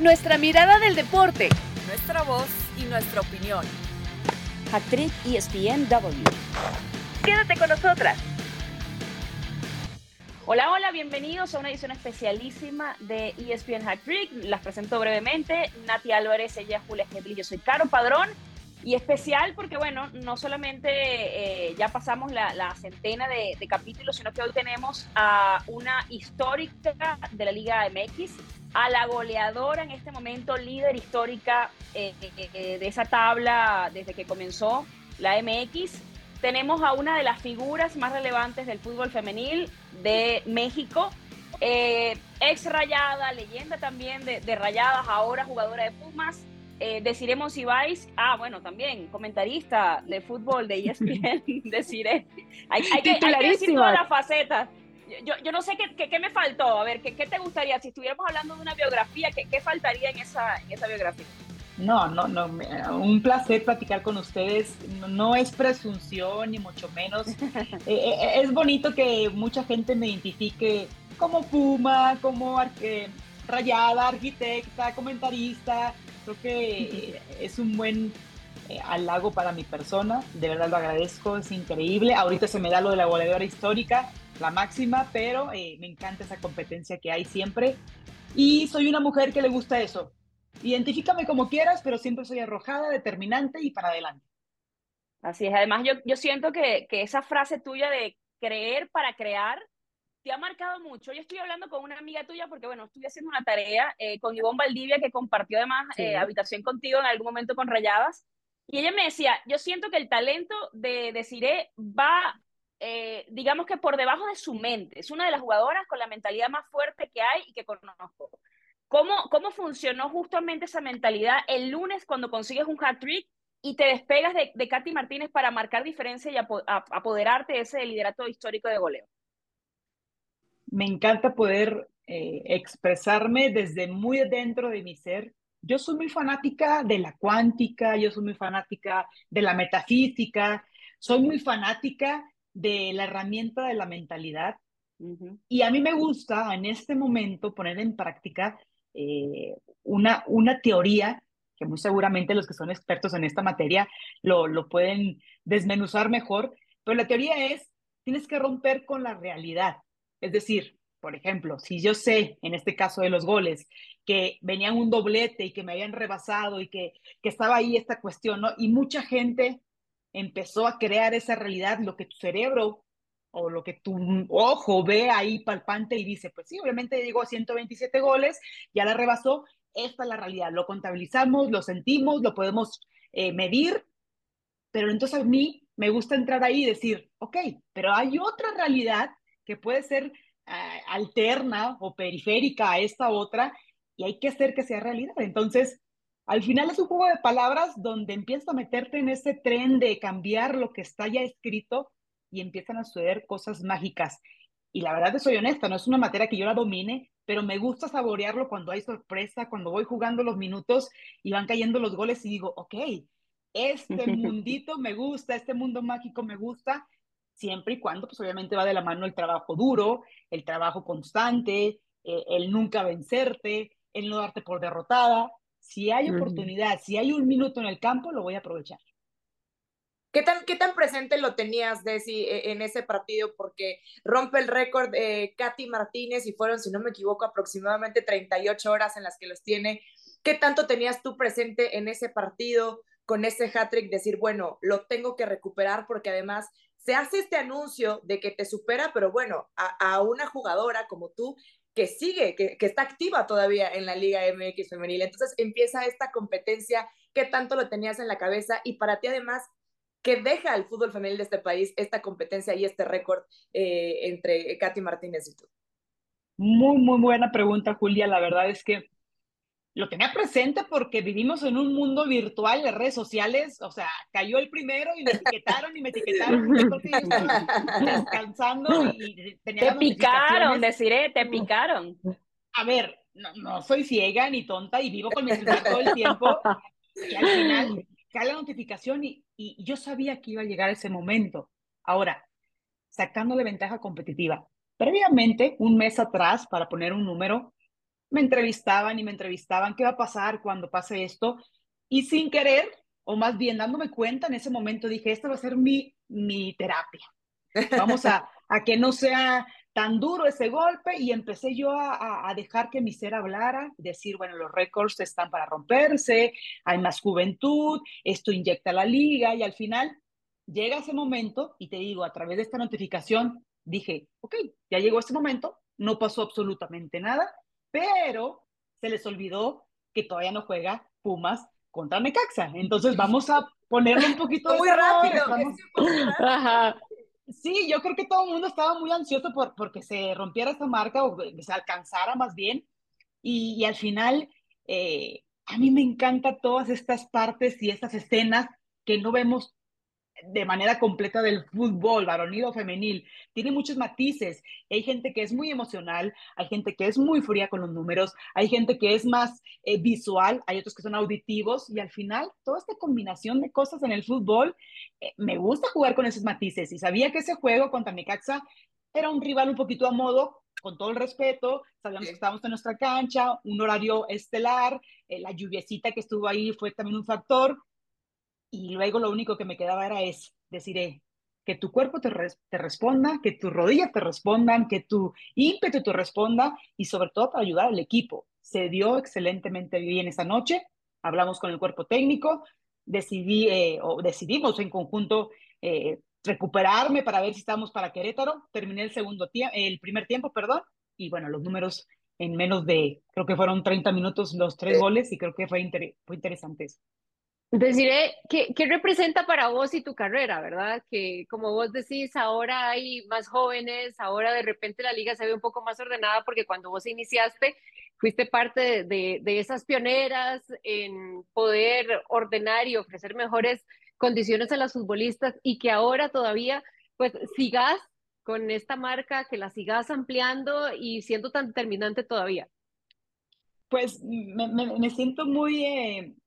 Nuestra mirada del deporte. Nuestra voz y nuestra opinión. Actriz ESPNW. Quédate con nosotras. Hola, hola, bienvenidos a una edición especialísima de ESPN Hack Trick. Las presento brevemente. Nati Álvarez, ella Julia Gedli, yo soy Caro Padrón. Y especial porque, bueno, no solamente eh, ya pasamos la, centena de, capítulos, sino que hoy tenemos a una histórica de la Liga MX, a la goleadora en este momento, líder histórica eh, eh, de esa tabla desde que comenzó la MX. Tenemos a una de las figuras más relevantes del fútbol femenil de México, ex rayada, leyenda también de, de rayadas, ahora jugadora de Pumas eh, Desiree vais ah, bueno, también comentarista de fútbol de ESPN, deciré. Hay, hay, que, hay que decir todas las facetas. Yo, yo, no sé qué, qué, me faltó. A ver, ¿qué, ¿qué, te gustaría? Si estuviéramos hablando de una biografía, ¿qué, qué faltaría en esa, en esa biografía? No, no, no. Un placer platicar con ustedes. No, es presunción, ni mucho menos. Eh, eh, es bonito que mucha gente me identifique como Puma, como rayada, arquitecta, comentarista. Creo que es un buen eh, halago para mi persona, de verdad lo agradezco, es increíble. Ahorita se me da lo de la goleadora histórica, la máxima, pero eh, me encanta esa competencia que hay siempre. Y soy una mujer que le gusta eso. Identifícame como quieras, pero siempre soy arrojada, determinante y para adelante. Así es, además yo, yo siento que, que esa frase tuya de creer para crear te ha marcado mucho. Yo estoy hablando con una amiga tuya porque, bueno, estoy haciendo una tarea eh, con Ivonne Valdivia, que compartió además eh, habitación contigo en algún momento con Rayadas. Y ella me decía, yo siento que el talento de, de va, eh, digamos que por debajo de su mente. Es una de las jugadoras con la mentalidad más fuerte que hay y que conozco. ¿Cómo, cómo funcionó justamente esa mentalidad el lunes cuando consigues un hat-trick y te despegas de, de Katy Martínez para marcar diferencia y apoderarte de ese liderato histórico de goleo? me encanta poder eh, expresarme desde muy dentro de mi ser. Yo soy muy fanática de la cuántica, yo soy muy fanática de la metafísica, soy muy fanática de la herramienta de la mentalidad. Y a mí me gusta en este momento poner en práctica eh, una, una teoría que muy seguramente los que son expertos en esta materia lo, lo pueden desmenuzar mejor, pero la teoría es, tienes que romper con la realidad. Es decir, por ejemplo, si yo sé, en este caso de los goles, que venían un doblete y que me habían rebasado y que, que estaba ahí esta cuestión, ¿no? Y mucha gente empezó a crear esa realidad, lo que tu cerebro o lo que tu ojo ve ahí palpante y dice, pues sí, obviamente llegó a 127 goles, ya la rebasó, esta es la realidad, lo contabilizamos, lo sentimos, lo podemos eh, medir, pero entonces a mí me gusta entrar ahí y decir, ok, pero hay otra realidad que puede ser ah, alterna o periférica a esta otra y hay que hacer que sea realidad. Entonces, al final es un juego de palabras donde empiezas a meterte en ese tren de cambiar lo que está ya escrito y empiezan a suceder cosas mágicas. Y la verdad, te soy honesta, no es una materia que yo la domine, pero me gusta saborearlo cuando hay sorpresa, cuando voy jugando los minutos y van cayendo los goles y digo, ok, este mundito me gusta, este mundo mágico me gusta siempre y cuando, pues obviamente va de la mano el trabajo duro, el trabajo constante, eh, el nunca vencerte, el no darte por derrotada. Si hay oportunidad, si hay un minuto en el campo, lo voy a aprovechar. ¿Qué tan, ¿Qué tan presente lo tenías, Desi, e, en ese partido? Porque rompe el récord eh, Katy Martínez y fueron, si no me equivoco, aproximadamente 38 horas en las que los tiene. ¿Qué tanto tenías tú presente en ese partido con ese hat-trick? Decir, bueno, lo tengo que recuperar porque además se hace este anuncio de que te supera, pero bueno, a, una jugadora como tú que sigue, que, está activa todavía en la Liga MX femenil. Entonces empieza esta competencia, ¿qué tanto lo tenías en la cabeza? Y para ti además, ¿qué deja al fútbol femenil de este país esta competencia y este récord eh, entre Katy Martínez y tú? Muy, muy buena pregunta, Julia. La verdad es que lo tenía presente porque vivimos en un mundo virtual de redes sociales, o sea, cayó el primero y me etiquetaron y me etiquetaron, descansando y tenía Te picaron, deciré, te picaron. A ver, no, no, soy ciega ni tonta y vivo con mi celular todo el tiempo y al final cae la notificación y, y yo sabía que iba a llegar ese momento. Ahora, sacándole ventaja competitiva. Previamente, un mes atrás, para poner un número, me entrevistaban y me entrevistaban, ¿qué va a pasar cuando pase esto? Y sin querer, o más bien dándome cuenta en ese momento, dije, esta va a ser mi, mi terapia. Vamos a, a que no sea tan duro ese golpe y empecé yo a, a, dejar que mi ser hablara, decir, bueno, los récords están para romperse, hay más juventud, esto inyecta la liga y al final llega ese momento y te digo, a través de esta notificación, dije, ok, ya llegó ese momento, no pasó absolutamente nada, pero se les olvidó que todavía no juega Pumas contra Necaxa. Entonces vamos a ponerle un poquito de... Muy rápido. Vamos... Sí, yo creo que todo el mundo estaba muy ansioso por porque se rompiera esta marca o que se alcanzara más bien. Y, y al final, eh, a mí me encantan todas estas partes y estas escenas que no vemos de manera completa del fútbol, varonil o femenil. Tiene muchos matices. Hay gente que es muy emocional, hay gente que es muy fría con los números, hay gente que es más eh, visual, hay otros que son auditivos y al final toda esta combinación de cosas en el fútbol, eh, me gusta jugar con esos matices y sabía que ese juego contra Necaxa era un rival un poquito a modo, con todo el respeto, sabíamos que estábamos en nuestra cancha, un horario estelar, eh, la lluviecita que estuvo ahí fue también un factor, y luego lo único que me quedaba era es decir, eh, que tu cuerpo te, te, responda, que tus rodillas te respondan, que tu ímpetu te responda y sobre todo para ayudar al equipo. Se dio excelentemente bien esa noche, hablamos con el cuerpo técnico, decidí eh, o decidimos en conjunto eh, recuperarme para ver si estamos para Querétaro. Terminé el segundo tiempo, el primer tiempo, perdón, y bueno, los números en menos de, creo que fueron 30 minutos los tres goles y creo que fue, inter fue interesante eso. Deciré, ¿qué, ¿qué, representa para vos y tu carrera, verdad? Que como vos decís, ahora hay más jóvenes, ahora de repente la liga se ve un poco más ordenada porque cuando vos iniciaste fuiste parte de, de, esas pioneras en poder ordenar y ofrecer mejores condiciones a las futbolistas y que ahora todavía pues sigas con esta marca, que la sigas ampliando y siendo tan determinante todavía. Pues me, me, siento muy... Eh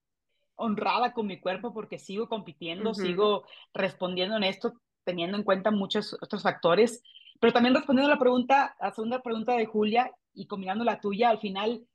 honrada con mi cuerpo porque sigo compitiendo, uh -huh. sigo respondiendo en esto, teniendo en cuenta muchos otros factores, pero también respondiendo a la pregunta, a la segunda pregunta de Julia y combinando la tuya, al final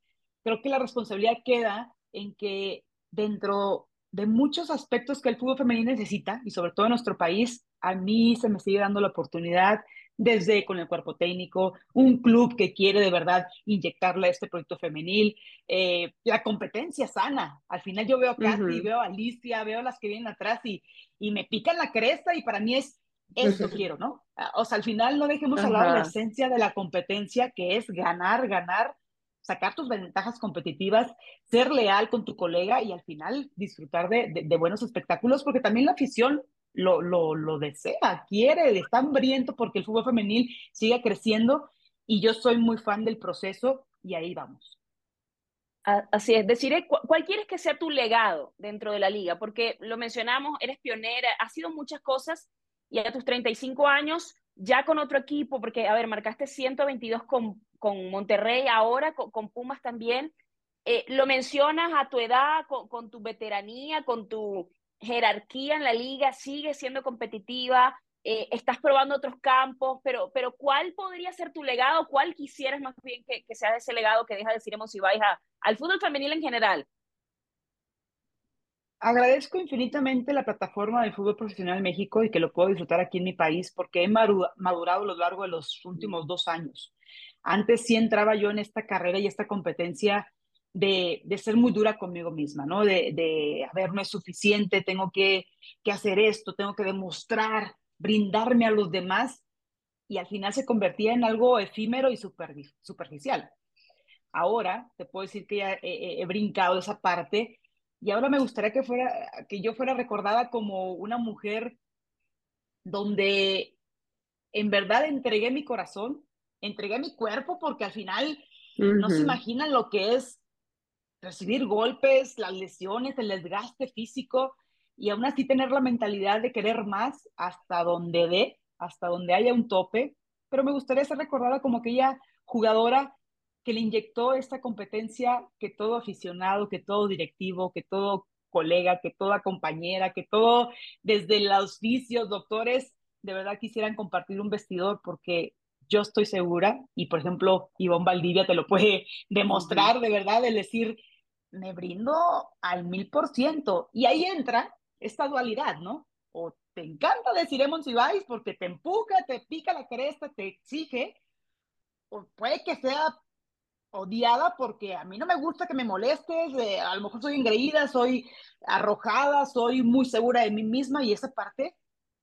creo que la responsabilidad queda en que dentro de muchos aspectos que el fútbol femenino necesita, y sobre todo en nuestro país, a mí se me sigue dando la oportunidad desde con el cuerpo técnico, un club que quiere de verdad inyectarle a este proyecto femenil, eh, la competencia sana. Al final yo veo a Katy, uh -huh. veo a Alicia, veo a las que vienen atrás y, y me pican la cresta y para mí es esto quiero, ¿no? O sea, al final no dejemos al lado la esencia de la competencia, que es ganar, ganar, sacar tus ventajas competitivas, ser leal con tu colega y al final disfrutar de, de, de buenos espectáculos, porque también la afición lo, lo, lo desea, quiere, está hambriento porque el fútbol femenil siga creciendo y yo soy muy fan del proceso y ahí vamos. Así es, decir, ¿cuál quieres que sea tu legado dentro de la liga? Porque lo mencionamos, eres pionera, has sido muchas cosas y a tus 35 años ya con otro equipo, porque, a ver, marcaste 122 con, con Monterrey, ahora con, con Pumas también. Eh, lo mencionas a tu edad, con, con tu veteranía, con tu jerarquía en la liga, sigue siendo competitiva, eh, estás probando otros campos, pero, pero ¿cuál podría ser tu legado? ¿Cuál quisieras más bien que, que sea ese legado que deja de decir si vais al fútbol femenil en general? Agradezco infinitamente la plataforma del fútbol profesional en México y que lo puedo disfrutar aquí en mi país porque he madurado a lo largo de los últimos dos años. Antes sí entraba yo en esta carrera y esta competencia de, de, ser muy dura conmigo misma, ¿no? De, de a ver, no es suficiente, tengo que, que hacer esto, tengo que demostrar, brindarme a los demás, y al final se convertía en algo efímero y super, superficial. Ahora te puedo decir que ya he, he, he brincado esa parte y ahora me gustaría que, fuera, que yo fuera recordada como una mujer donde en verdad entregué mi corazón, entregué mi cuerpo, porque al final uh -huh. no se imaginan lo que es recibir golpes, las lesiones, el desgaste físico y aún así tener la mentalidad de querer más hasta donde dé, hasta donde haya un tope. Pero me gustaría ser recordada como aquella jugadora que le inyectó esta competencia que todo aficionado, que todo directivo, que todo colega, que toda compañera, que todo, desde los vicios, doctores, de verdad quisieran compartir un vestidor porque yo estoy segura, y por ejemplo, Ivonne Valdivia te lo puede demostrar de verdad, el decir, me brindo al mil por ciento. Y ahí entra esta dualidad, ¿no? O te encanta decir Ibáñez porque te empuja, te pica la cresta, te exige, o puede que sea odiada porque a mí no me gusta que me molestes, eh, a lo mejor soy engreída, soy arrojada, soy muy segura de mí misma y esa parte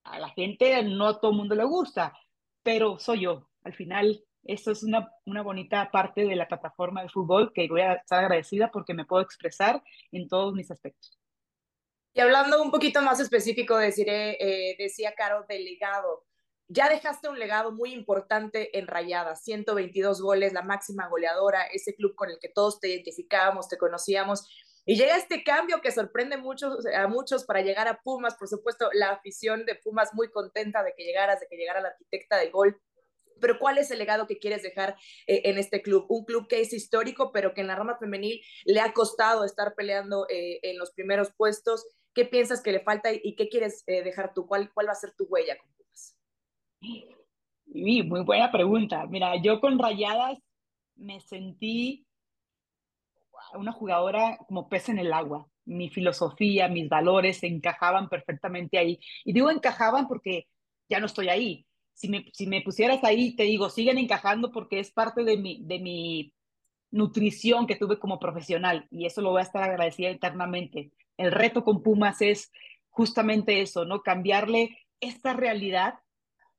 a la gente no a todo el mundo le gusta, pero soy yo. Al final, esto es una, una bonita parte de la plataforma de fútbol que voy a estar agradecida porque me puedo expresar en todos mis aspectos. Y hablando un poquito más específico, eh, decía Caro, del legado. Ya dejaste un legado muy importante en Rayadas, 122 goles, la máxima goleadora, ese club con el que todos te identificábamos, te conocíamos. Y llega este cambio que sorprende muchos, a muchos para llegar a Pumas. Por supuesto, la afición de Pumas muy contenta de que llegaras, de que llegara la arquitecta del gol. Pero ¿cuál es el legado que quieres dejar eh, en este club? Un club que es histórico, pero que en la rama femenil le ha costado estar peleando eh, en los primeros puestos. ¿Qué piensas que le falta y qué quieres eh, dejar tú? ¿Cuál, ¿Cuál va a ser tu huella con muy buena pregunta. Mira, yo con Rayadas me sentí una jugadora como pez en el agua. Mi filosofía, mis valores se encajaban perfectamente ahí. Y digo encajaban porque ya no estoy ahí. Si me, si me pusieras ahí, te digo, siguen encajando porque es parte de mi, de mi nutrición que tuve como profesional y eso lo voy a estar agradecida eternamente. El reto con Pumas es justamente eso, ¿no? Cambiarle esta realidad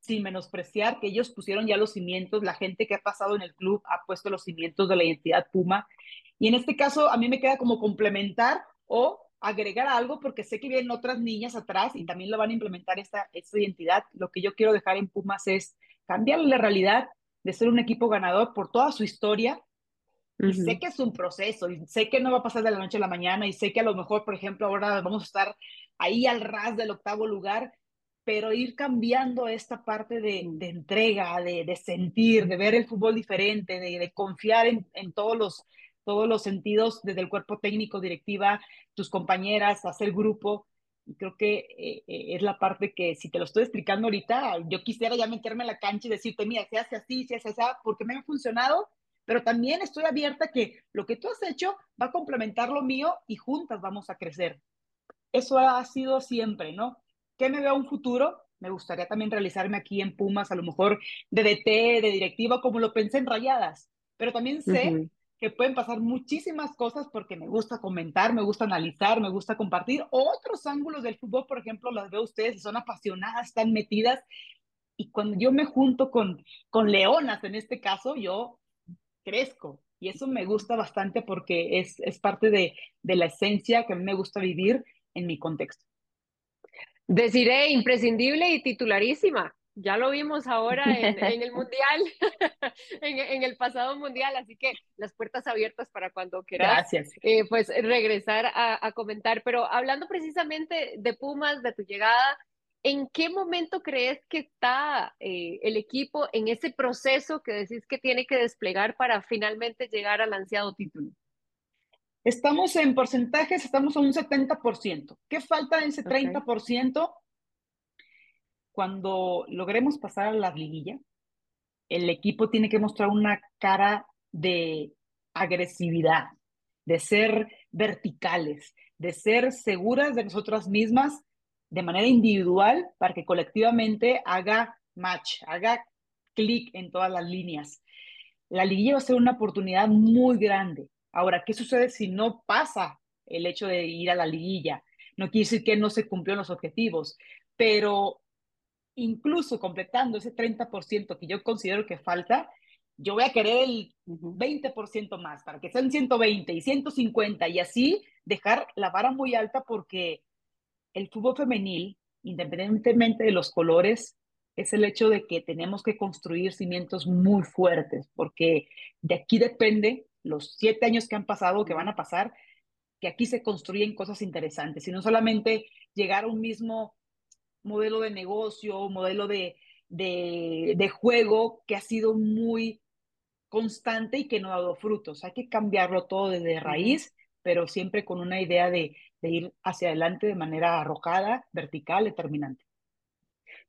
sin menospreciar que ellos pusieron ya los cimientos, la gente que ha pasado en el club ha puesto los cimientos de la identidad Puma y en este caso a mí me queda como complementar o agregar algo porque sé que vienen otras niñas atrás y también lo van a implementar esta, esta identidad. Lo que yo quiero dejar en Pumas es cambiar la realidad de ser un equipo ganador por toda su historia. Y sé que es un proceso, y sé que no va a pasar de la noche a la mañana, y sé que a lo mejor, por ejemplo, ahora vamos a estar ahí al ras del octavo lugar, pero ir cambiando esta parte de, de entrega, de, de, sentir, de ver el fútbol diferente, de, de confiar en, en, todos los todos los sentidos, desde el cuerpo técnico, directiva, tus compañeras, hacer grupo. Y creo que eh, eh, es la parte que si te lo estoy explicando ahorita, yo quisiera ya meterme en la cancha y decirte, mira, se hace así, se hace así, porque me ha funcionado, pero también estoy abierta que lo que tú has hecho va a complementar lo mío y juntas vamos a crecer. Eso ha sido siempre, ¿no? ¿Qué me veo un futuro? Me gustaría también realizarme aquí en Pumas, a lo mejor de DT, de directiva, como lo pensé en Rayadas, pero también sé uh -huh que pueden pasar muchísimas cosas porque me gusta comentar, me gusta analizar, me gusta compartir otros ángulos del fútbol, por ejemplo, las veo ustedes y son apasionadas, están metidas. Y cuando yo me junto con, con leonas, en este caso, yo crezco. Y eso me gusta bastante porque es, es parte de, de la esencia que a mí me gusta vivir en mi contexto. Deciré imprescindible y titularísima ya lo vimos ahora en, en el Mundial, en, en, el pasado Mundial, así que las puertas abiertas para cuando quieras, eh, pues regresar a, a, comentar. Pero hablando precisamente de Pumas, de tu llegada, ¿en qué momento crees que está eh, el equipo en ese proceso que decís que tiene que desplegar para finalmente llegar al ansiado título? Estamos en porcentajes, estamos a un 70%. ¿Qué falta en ese 30%? Cuando logremos pasar a la liguilla, el equipo tiene que mostrar una cara de agresividad, de ser verticales, de ser seguras de nosotras mismas de manera individual para que colectivamente haga match, haga clic en todas las líneas. La liguilla va a ser una oportunidad muy grande. Ahora, ¿qué sucede si no pasa el hecho de ir a la liguilla? No quiere decir que no se cumplieron los objetivos, pero incluso completando ese 30% que yo considero que falta, yo voy a querer el 20% más para que sean 120 y 150 y así dejar la vara muy alta porque el fútbol femenil, independientemente de los colores, es el hecho de que tenemos que construir cimientos muy fuertes porque de aquí depende los siete años que han pasado, que van a pasar, que aquí se construyen cosas interesantes y no solamente llegar a un mismo modelo de negocio, modelo de, de, de, juego que ha sido muy constante y que no ha dado frutos. Hay que cambiarlo todo desde raíz, pero siempre con una idea de, de ir hacia adelante de manera arrojada, vertical, determinante.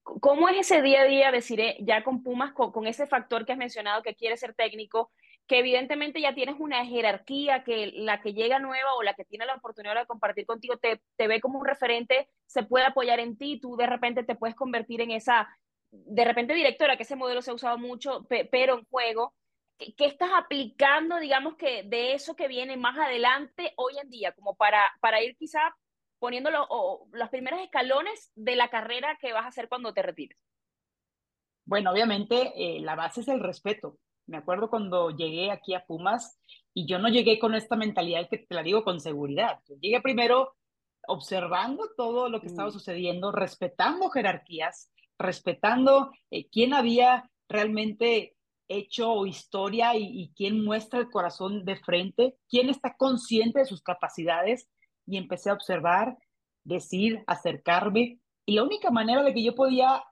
¿Cómo es ese día a día, decir, ya con Pumas, con, ese factor que has mencionado, que quiere ser técnico, que evidentemente ya tienes una jerarquía, que la que llega nueva o la que tiene la oportunidad de compartir contigo te, te ve como un referente, se puede apoyar en ti, tú de repente te puedes convertir en esa, de repente directora, que ese modelo se ha usado mucho, pero en juego, ¿qué, estás aplicando, digamos que de eso que viene más adelante hoy en día, como para, para ir quizá poniendo los primeros escalones de la carrera que vas a hacer cuando te retires? Bueno, obviamente eh, la base es el respeto. Me acuerdo cuando llegué aquí a Pumas y yo no llegué con esta mentalidad que te la digo con seguridad. llegué primero observando todo lo que estaba mm. sucediendo, respetando jerarquías, respetando eh, quién había realmente hecho historia y, y, quién muestra el corazón de frente, quién está consciente de sus capacidades y empecé a observar, decir, acercarme. Y la única manera de que yo podía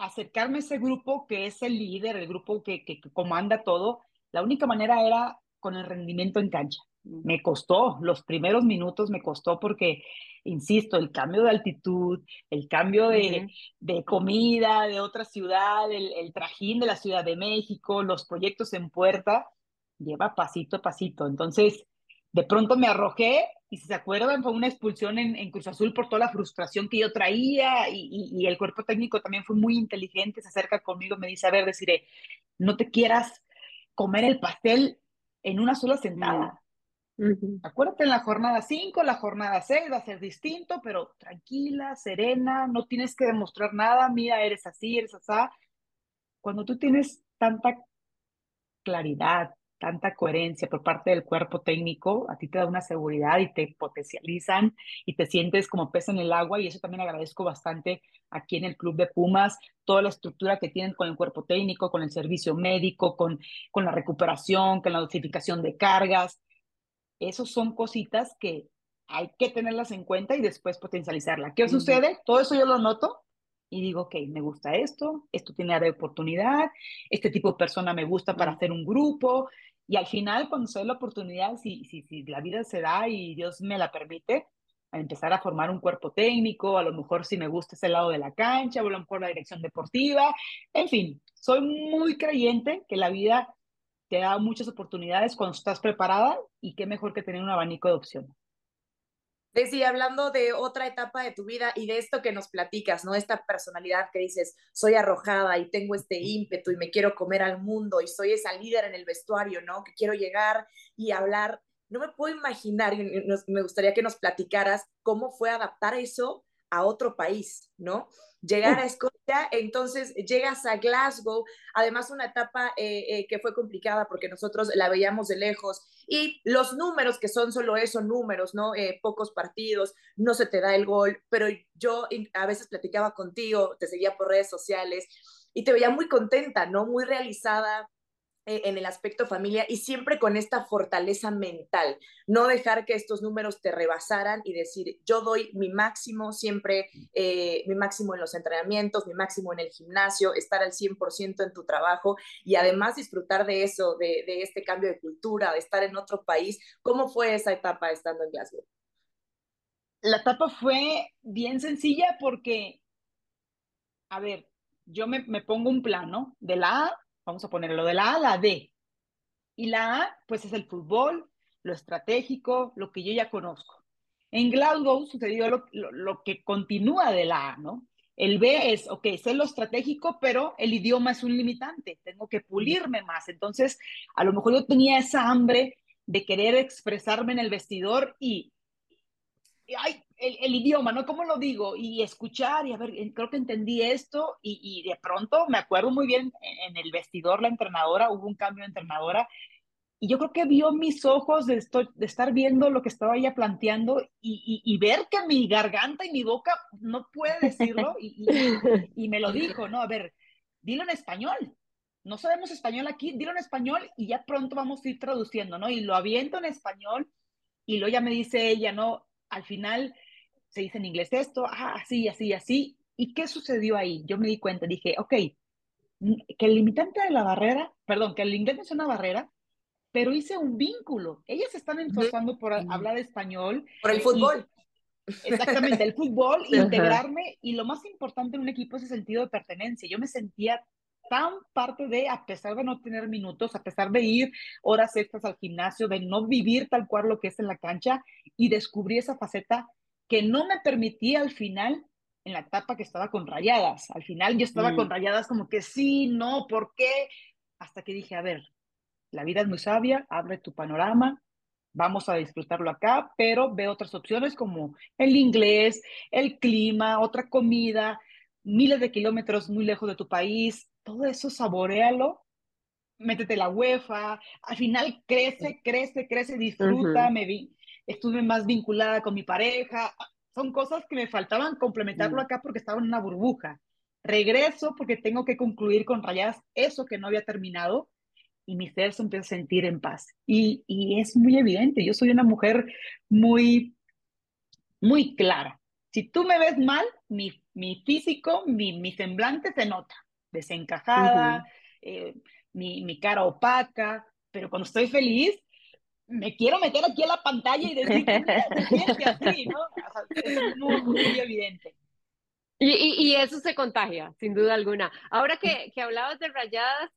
acercarme a ese grupo que es el líder, el grupo que, que, comanda todo, la única manera era con el rendimiento en cancha. Me costó, los primeros minutos me costó porque, insisto, el cambio de altitud, el cambio de, de comida de otra ciudad, el, el, trajín de la Ciudad de México, los proyectos en puerta, lleva pasito a pasito. Entonces, de pronto me arrojé y si se acuerdan fue una expulsión en, Cruz Azul por toda la frustración que yo traía y, el cuerpo técnico también fue muy inteligente, se acerca conmigo, me dice, a ver, deciré, no te quieras comer el pastel en una sola sentada. Acuérdate en la jornada 5, la jornada 6 va a ser distinto, pero tranquila, serena, no tienes que demostrar nada, mira, eres así, eres así. Cuando tú tienes tanta claridad, tanta coherencia por parte del cuerpo técnico, a ti te da una seguridad y te potencializan y te sientes como pez en el agua y eso también agradezco bastante aquí en el Club de Pumas, toda la estructura que tienen con el cuerpo técnico, con el servicio médico, con, con la recuperación, con la notificación de cargas. Esos son cositas que hay que tenerlas en cuenta y después potencializarla. ¿Qué sucede? Todo eso yo lo noto y digo, ok, me gusta esto, esto tiene área de oportunidad, este tipo de persona me gusta para hacer un grupo, y al final, cuando se la oportunidad, si, si, si la vida se da y Dios me la permite, a empezar a formar un cuerpo técnico, a lo mejor si me gusta ese lado de la cancha, o a lo mejor la dirección deportiva, en fin, soy muy creyente que la vida te da muchas oportunidades cuando estás preparada y qué mejor que tener un abanico de opciones. Decía, hablando de otra etapa de tu vida y de esto que nos platicas, ¿no? Esta personalidad que dices, soy arrojada y tengo este ímpetu y me quiero comer al mundo y soy esa líder en el vestuario, ¿no? Que quiero llegar y hablar. No me puedo imaginar, me gustaría que nos platicaras cómo fue adaptar eso a otro país, ¿no? llegar a Escocia, entonces llegas a Glasgow, además una etapa eh, eh, que fue complicada porque nosotros la veíamos de lejos y los números que son solo eso, números, ¿no? Eh, pocos partidos, no se te da el gol, pero yo a veces platicaba contigo, te seguía por redes sociales y te veía muy contenta, ¿no? Muy realizada, en el aspecto familia y siempre con esta fortaleza mental, no dejar que estos números te rebasaran y decir, yo doy mi máximo siempre, eh, mi máximo en los entrenamientos, mi máximo en el gimnasio, estar al 100% en tu trabajo y además disfrutar de eso, de, de este cambio de cultura, de estar en otro país. ¿Cómo fue esa etapa estando en Glasgow? La etapa fue bien sencilla porque, a ver, yo me, me pongo un plano de la A vamos a ponerlo de la A a la D. Y la A, pues es el fútbol, lo estratégico, lo que yo ya conozco. En Glasgow sucedió lo, lo, que continúa de la A, ¿no? El B es, ok, sé lo estratégico, pero el idioma es un limitante, tengo que pulirme más. Entonces, a lo mejor yo tenía esa hambre de querer expresarme en el vestidor y, y ay, el, idioma, ¿no? ¿Cómo lo digo? Y escuchar y a ver, creo que entendí esto y, de pronto me acuerdo muy bien en, el vestidor la entrenadora, hubo un cambio de entrenadora y yo creo que vio mis ojos de, estar viendo lo que estaba ella planteando y, ver que mi garganta y mi boca no puede decirlo y, y, me lo dijo, ¿no? A ver, dilo en español. No sabemos español aquí, dilo en español y ya pronto vamos a ir traduciendo, ¿no? Y lo aviento en español y luego ya me dice ella, ¿no? Al final se dice en inglés esto, ah, así, así, así. ¿Y qué sucedió ahí? Yo me di cuenta, dije, ok, que el limitante de la barrera, perdón, que el inglés no es una barrera, pero hice un vínculo. Ellas están esforzando por hablar español. Por el fútbol. Exactamente, el fútbol, integrarme y lo más importante en un equipo es el sentido de pertenencia. Yo me sentía tan parte de, a pesar de no tener minutos, a pesar de ir horas extras al gimnasio, de no vivir tal cual lo que es en la cancha y descubrí esa faceta que no me permitía al final en la etapa que estaba con rayadas. Al final yo estaba con mm. rayadas como que sí, no, ¿por qué? Hasta que dije, a ver, la vida es muy sabia, abre tu panorama, vamos a disfrutarlo acá, pero ve otras opciones como el inglés, el clima, otra comida, miles de kilómetros muy lejos de tu país, todo eso saborealo, métete la UEFA, al final crece, crece, crece, disfruta, me vi, estuve más vinculada con mi pareja, son cosas que me faltaban complementarlo mm. acá porque estaba en una burbuja. Regreso porque tengo que concluir con rayas eso que no había terminado y mi ser se empieza a sentir en paz. Y, y es muy evidente, yo soy una mujer muy, muy clara. Si tú me ves mal, mi, mi físico, mi, mi semblante se nota, desencajada, eh, mi, mi cara opaca, pero cuando estoy feliz, me quiero meter aquí a la pantalla y decir, se así, ¿no? es muy, evidente. Y, y, y, eso se contagia, sin duda alguna. Ahora que, que hablabas de rayadas,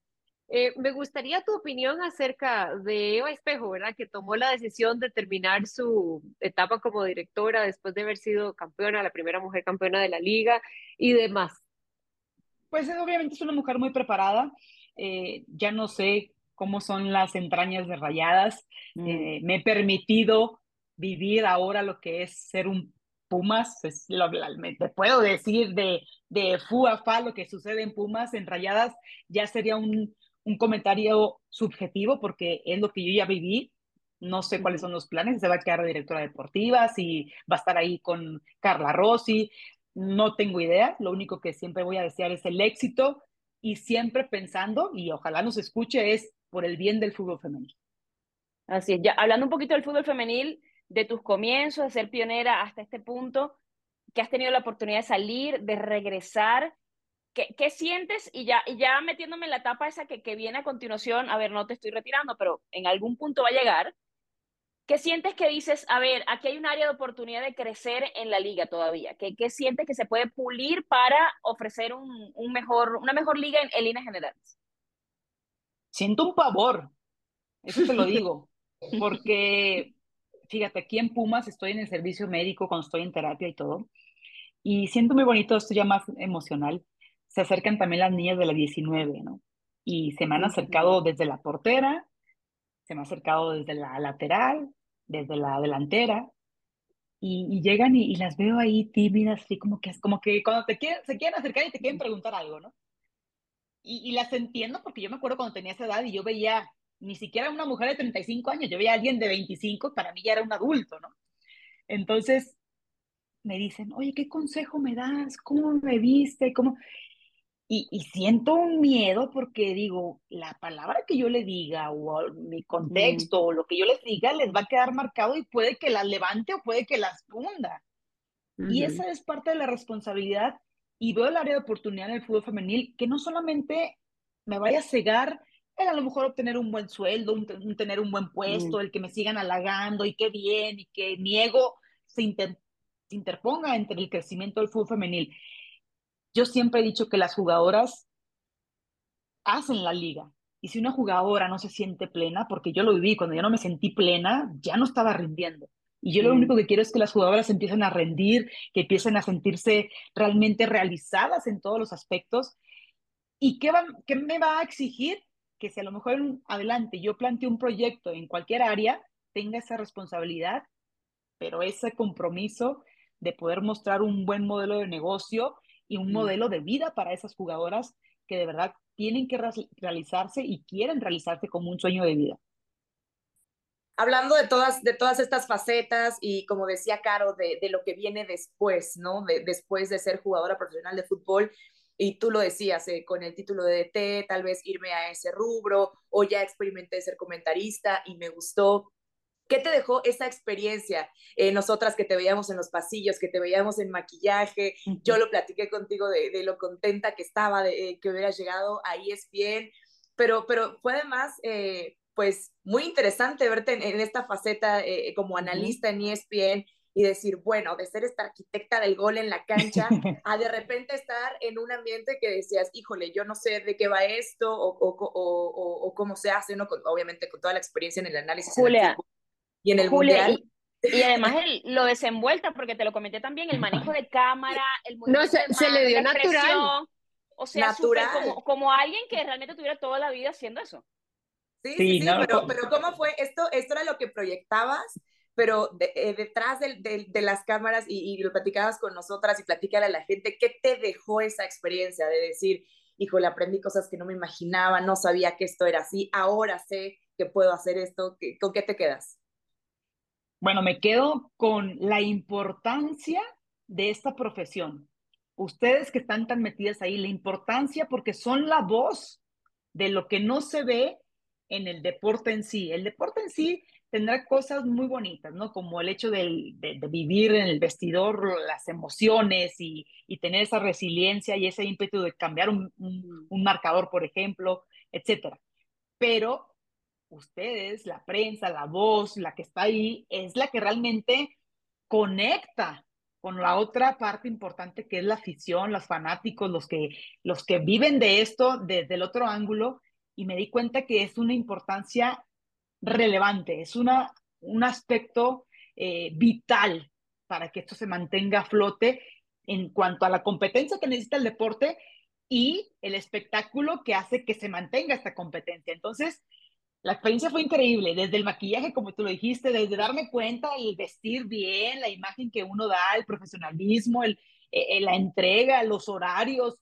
eh, me gustaría tu opinión acerca de Eva Espejo, ¿verdad? Que tomó la decisión de terminar su etapa como directora después de haber sido campeona, la primera mujer campeona de la liga y demás. Pues obviamente es una mujer muy preparada. Eh, ya no sé cómo son las entrañas de rayadas. Mm. Eh, me he permitido vivir ahora lo que es ser un Pumas, es lo, te puedo decir de, de fu a fa lo que sucede en Pumas, en rayadas, ya sería un, un comentario subjetivo porque es lo que yo ya viví. No sé cuáles son los planes, se va a quedar directora deportiva, si va a estar ahí con Carla Rossi, no tengo idea. Lo único que siempre voy a desear es el éxito y siempre pensando, y ojalá nos escuche, es por el bien del fútbol femenil. Así es, ya hablando un poquito del fútbol femenil, de tus comienzos, de ser pionera hasta este punto, que has tenido la oportunidad de salir, de regresar, ¿qué, qué sientes? Y ya, y ya metiéndome en la etapa esa que, que viene a continuación, a ver, no te estoy retirando, pero en algún punto va a llegar, ¿Qué sientes que dices, a ver, aquí hay un área de oportunidad de crecer en la liga todavía? ¿Qué, qué sientes que se puede pulir para ofrecer un, un mejor, una mejor liga en, en líneas generales? Siento un pavor, eso te lo digo, porque fíjate, aquí en Pumas estoy en el servicio médico cuando estoy en terapia y todo, y siento muy bonito, esto ya más emocional, se acercan también las niñas de la 19, ¿no? Y se me han acercado desde la portera, se me ha acercado desde la lateral, desde la delantera, y, llegan y, las veo ahí tímidas, así como que, como que cuando te quieren, se quieren acercar y te quieren preguntar algo, ¿no? Y, las entiendo porque yo me acuerdo cuando tenía esa edad y yo veía ni siquiera una mujer de 35 años, yo veía a alguien de 25, para mí ya era un adulto, ¿no? Entonces me dicen, oye, ¿qué consejo me das? ¿Cómo me viste? ¿Cómo? Y, y, siento un miedo porque digo, la palabra que yo le diga o mi contexto o lo que yo les diga les va a quedar marcado y puede que las levante o puede que las funda. Y esa es parte de la responsabilidad y veo el área de oportunidad en el fútbol femenil que no solamente me vaya a cegar el a lo mejor obtener un buen sueldo, un, tener un buen puesto, el que me sigan halagando y qué bien y que mi ego se, interponga entre el crecimiento del fútbol femenil. Yo siempre he dicho que las jugadoras hacen la liga. Y si una jugadora no se siente plena, porque yo lo viví, cuando yo no me sentí plena, ya no estaba rindiendo. Y yo lo único que quiero es que las jugadoras empiecen a rendir, que empiecen a sentirse realmente realizadas en todos los aspectos. ¿Y qué, va, qué me va a exigir? Que si a lo mejor adelante yo planteo un proyecto en cualquier área, tenga esa responsabilidad, pero ese compromiso de poder mostrar un buen modelo de negocio y un modelo de vida para esas jugadoras que de verdad tienen que realizarse y quieren realizarse como un sueño de vida hablando de todas, de todas estas facetas y como decía Caro, de, de lo que viene después, ¿no? De, después de ser jugadora profesional de fútbol, y tú lo decías, eh, con el título de DT, tal vez irme a ese rubro, o ya experimenté ser comentarista y me gustó. ¿Qué te dejó esa experiencia? Eh, nosotras que te veíamos en los pasillos, que te veíamos en maquillaje, yo lo platiqué contigo de, de lo contenta que estaba de eh, que hubieras llegado, ahí es bien, pero, pero fue además pues muy interesante verte en, esta faceta eh, como analista en ESPN y decir, bueno, de ser esta arquitecta del gol en la cancha, a de repente estar en un ambiente que decías, híjole, yo no sé de qué va esto o, o, o, o cómo se hace, ¿no? obviamente con toda la experiencia en el análisis Julia, y en el mundial. Y, además el, lo desenvuelta, porque te lo comenté también, el manejo de cámara, el No, se, se le dio natural. O sea, natural. como, como alguien que realmente tuviera toda la vida haciendo eso. Sí, sí, sí, pero, pero ¿cómo fue? Esto, esto era lo que proyectabas pero eh, detrás de, de, las cámaras y, y, lo platicabas con nosotras y platícale a la gente, ¿qué te dejó esa experiencia de decir, híjole, aprendí cosas que no me imaginaba, no sabía que esto era así, ahora sé que puedo hacer esto, ¿con qué te quedas? Bueno, me quedo con la importancia de esta profesión. Ustedes que están tan metidas ahí, la importancia porque son la voz de lo que no se ve en el deporte en sí. El deporte en sí tendrá cosas muy bonitas, ¿no? Como el hecho de, vivir en el vestidor las emociones y, tener esa resiliencia y ese ímpetu de cambiar un, marcador, por ejemplo, etcétera. Pero ustedes, la prensa, la voz, la que está ahí, es la que realmente conecta con la otra parte importante que es la afición, los fanáticos, los que, los que viven de esto desde el otro ángulo. Y me di cuenta que es una importancia relevante, es una, un aspecto eh, vital para que esto se mantenga a flote en cuanto a la competencia que necesita el deporte y el espectáculo que hace que se mantenga esta competencia. Entonces, la experiencia fue increíble, desde el maquillaje, como tú lo dijiste, desde darme cuenta, el vestir bien, la imagen que uno da, el profesionalismo, el, eh, la entrega, los horarios.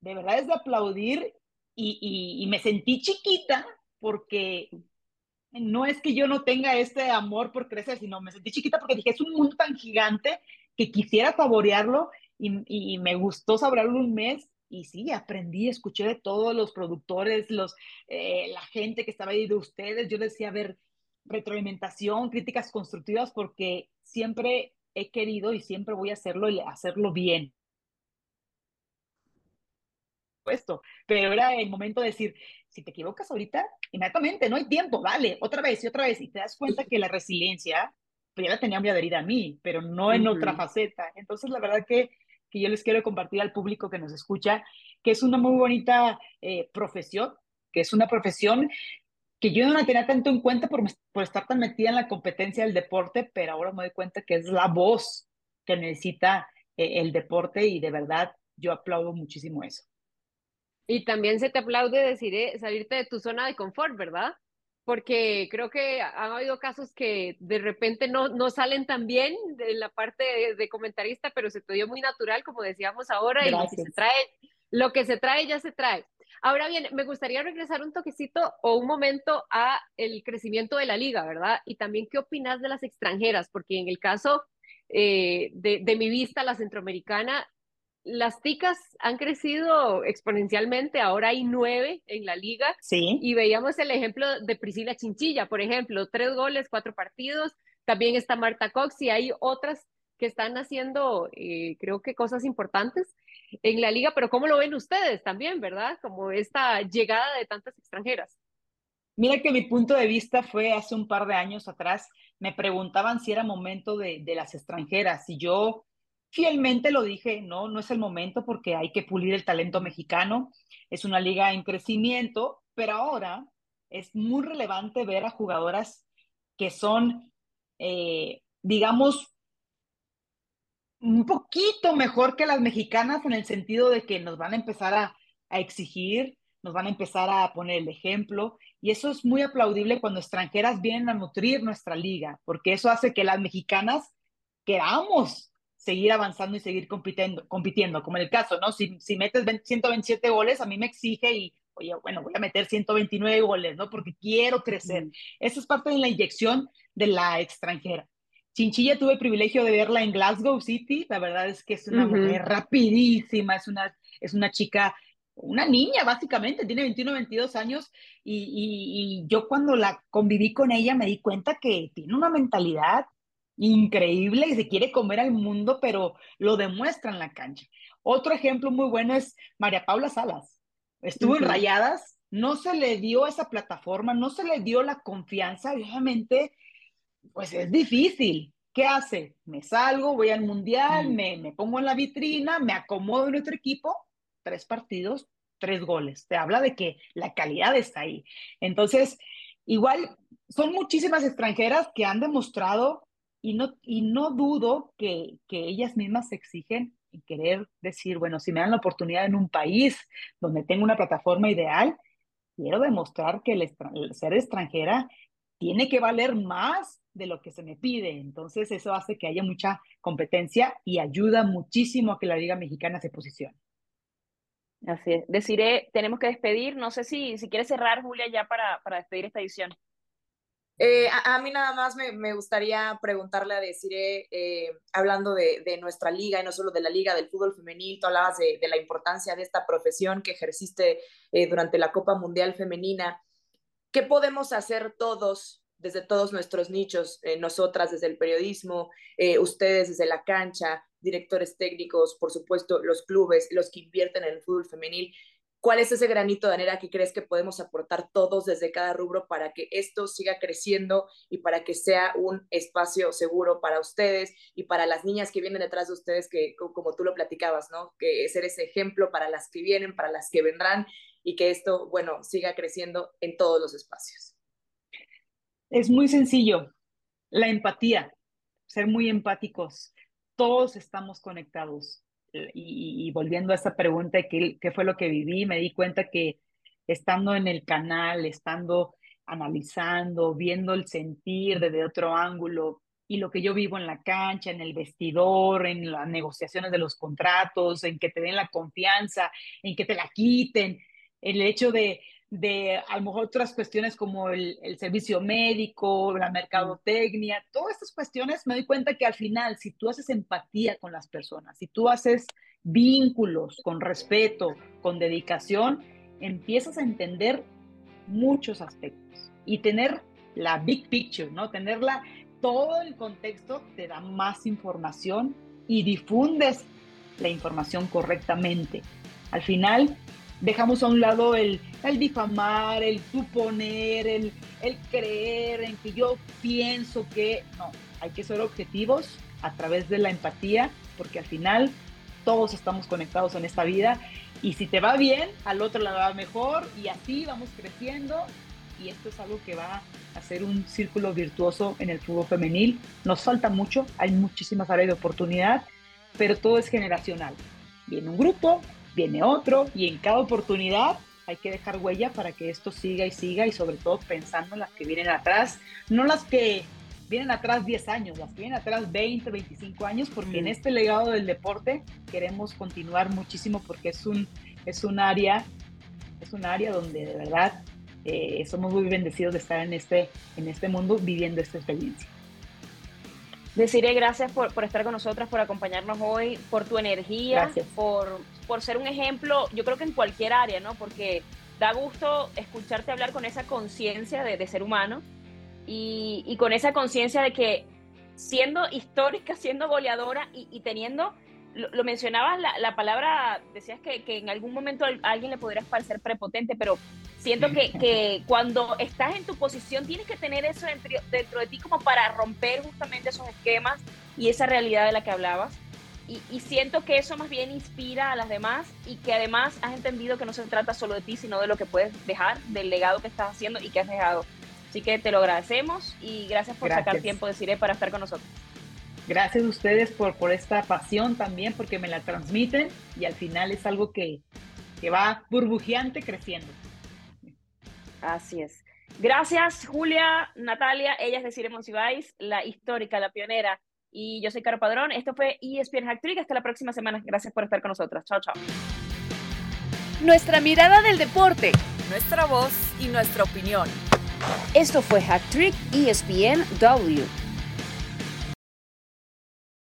De verdad es de aplaudir y, y me sentí chiquita porque no es que yo no tenga este amor por crecer, sino me sentí chiquita porque dije, es un mundo tan gigante que quisiera saborearlo y, me gustó saborearlo un mes y sí, aprendí, escuché de todos los productores, los, eh, la gente que estaba ahí de ustedes. Yo decía, a ver, retroalimentación, críticas constructivas, porque siempre he querido y siempre voy a hacerlo y hacerlo bien. Esto, pero era el momento de decir, si te equivocas ahorita, inmediatamente, no hay tiempo, vale, otra vez y otra vez, y te das cuenta que la resiliencia, pues ya la tenía muy adherida a mí, pero no en otra faceta. Entonces, la verdad que, que yo les quiero compartir al público que nos escucha, que es una muy bonita eh, profesión, que es una profesión que yo no la tenía tanto en cuenta por, por estar tan metida en la competencia del deporte, pero ahora me doy cuenta que es la voz que necesita eh, el deporte y de verdad yo aplaudo muchísimo eso. Y también se te aplaude decir eh, salirte de tu zona de confort, ¿verdad? Porque creo que han habido casos que de repente no, no salen tan bien de la parte de, comentarista, pero se te dio muy natural, como decíamos ahora, y lo que se trae, lo que se trae ya se trae. Ahora bien, me gustaría regresar un toquecito o un momento a el crecimiento de la liga, ¿verdad? Y también qué opinas de las extranjeras, porque en el caso eh, de, de, mi vista, la centroamericana las ticas han crecido exponencialmente, ahora hay nueve en la liga. Sí. Y veíamos el ejemplo de Priscila Chinchilla, por ejemplo, tres goles, cuatro partidos. También está Marta Cox y hay otras que están haciendo, eh, creo que cosas importantes en la liga, pero ¿cómo lo ven ustedes también, verdad? Como esta llegada de tantas extranjeras. Mira que mi punto de vista fue hace un par de años atrás, me preguntaban si era momento de, de las extranjeras y yo fielmente lo dije, no, no es el momento porque hay que pulir el talento mexicano, es una liga en crecimiento, pero ahora es muy relevante ver a jugadoras que son, eh, digamos, un poquito mejor que las mexicanas en el sentido de que nos van a empezar a, a exigir, nos van a empezar a poner el ejemplo, y eso es muy aplaudible cuando extranjeras vienen a nutrir nuestra liga, porque eso hace que las mexicanas queramos seguir avanzando y seguir compitiendo, compitiendo como en el caso, ¿no? Si, si metes 127 goles, a mí me exige y, oye, bueno, voy a meter 129 goles, ¿no? Porque quiero crecer. Esa es parte de la inyección de la extranjera. Chinchilla tuve el privilegio de verla en Glasgow City, la verdad es que es una mujer rapidísima, es una, es una chica, una niña básicamente, tiene 21, 22 años y, y, y yo cuando la conviví con ella me di cuenta que tiene una mentalidad increíble y se quiere comer al mundo, pero lo demuestra en la cancha. Otro ejemplo muy bueno es María Paula Salas. Estuvo en Rayadas, no se le dio esa plataforma, no se le dio la confianza, obviamente, pues es difícil ¿qué hace? Me salgo, voy al mundial, me, me pongo en la vitrina, me acomodo en nuestro equipo, tres partidos, tres goles. Te habla de que la calidad está ahí. Entonces, igual son muchísimas extranjeras que han demostrado y no, y no dudo que, que ellas mismas se exigen y querer decir, bueno, si me dan la oportunidad en un país donde tengo una plataforma ideal, quiero demostrar que el, ser extranjera tiene que valer más de lo que se me pide. Entonces eso hace que haya mucha competencia y ayuda muchísimo a que la Liga Mexicana se posicione. Así es. Deciré, tenemos que despedir. No sé si, si quieres cerrar, Julia, ya para, para despedir esta edición. Eh, a, mí nada más me, gustaría preguntarle a Desiree, eh, hablando de, nuestra liga y no solo de la liga del fútbol femenil, tú hablabas de, la importancia de esta profesión que ejerciste eh, durante la Copa Mundial Femenina. ¿Qué podemos hacer todos, desde todos nuestros nichos, nosotras desde el periodismo, ustedes desde la cancha, directores técnicos, por supuesto, los clubes, los que invierten en el fútbol femenil? ¿Cuál es ese granito de arena que crees que podemos aportar todos desde cada rubro para que esto siga creciendo y para que sea un espacio seguro para ustedes y para las niñas que vienen detrás de ustedes, que como tú lo platicabas, ¿no? Que ser ese ejemplo para las que vienen, para las que vendrán y que esto, bueno, siga creciendo en todos los espacios. Es muy sencillo, la empatía, ser muy empáticos. Todos estamos conectados y, volviendo a esa pregunta, ¿qué, ¿qué fue lo que viví? Me di cuenta que estando en el canal, estando analizando, viendo el sentir desde otro ángulo y lo que yo vivo en la cancha, en el vestidor, en las negociaciones de los contratos, en que te den la confianza, en que te la quiten, el hecho de, de a lo mejor otras cuestiones como el, el, servicio médico, la mercadotecnia, todas estas cuestiones me doy cuenta que al final, si tú haces empatía con las personas, si tú haces vínculos con respeto, con dedicación, empiezas a entender muchos aspectos y tener la big picture, ¿no? Tenerla, todo el contexto te da más información y difundes la información correctamente. Al final, dejamos a un lado el, el difamar, el suponer, el, el creer en que yo pienso que no, hay que ser objetivos a través de la empatía, porque al final todos estamos conectados en esta vida y si te va bien, al otro le va mejor y así vamos creciendo y esto es algo que va a ser un círculo virtuoso en el fútbol femenil. Nos falta mucho, hay muchísimas áreas de oportunidad, pero todo es generacional. Viene un grupo, viene otro y en cada oportunidad hay que dejar huella para que esto siga y siga y sobre todo pensando en las que vienen atrás, no las que vienen atrás 10 años, las que vienen atrás 20, 25 años, porque en mm. este legado del deporte queremos continuar muchísimo porque es un, es un área, es un área donde de verdad eh, somos muy bendecidos de estar en este, en este mundo viviendo esta experiencia. Deciré gracias por, por, estar con nosotras, por acompañarnos hoy, por tu energía, por, por ser un ejemplo, yo creo que en cualquier área, ¿no? Porque da gusto escucharte hablar con esa conciencia de, de, ser humano y, y con esa conciencia de que siendo histórica, siendo goleadora y, y teniendo, lo, lo mencionabas, la, la, palabra, decías que, que, en algún momento a alguien le podrías parecer prepotente, pero Siento que, que, cuando estás en tu posición tienes que tener eso dentro, dentro, de ti como para romper justamente esos esquemas y esa realidad de la que hablabas. Y, y, siento que eso más bien inspira a las demás y que además has entendido que no se trata solo de ti, sino de lo que puedes dejar, del legado que estás haciendo y que has dejado. Así que te lo agradecemos y gracias por sacar tiempo, deciré, para estar con nosotros. Gracias a ustedes por, por esta pasión también, porque me la transmiten y al final es algo que, que va burbujeante creciendo. Así es. Gracias, Julia, Natalia, ella es de Cire Monsiváis, la histórica, la pionera. Y yo soy Caro Padrón. Esto fue ESPN Hack Trick. Hasta la próxima semana. Gracias por estar con nosotras. Chao, chao. Nuestra mirada del deporte, nuestra voz y nuestra opinión. Esto fue Hack Trick ESPN W.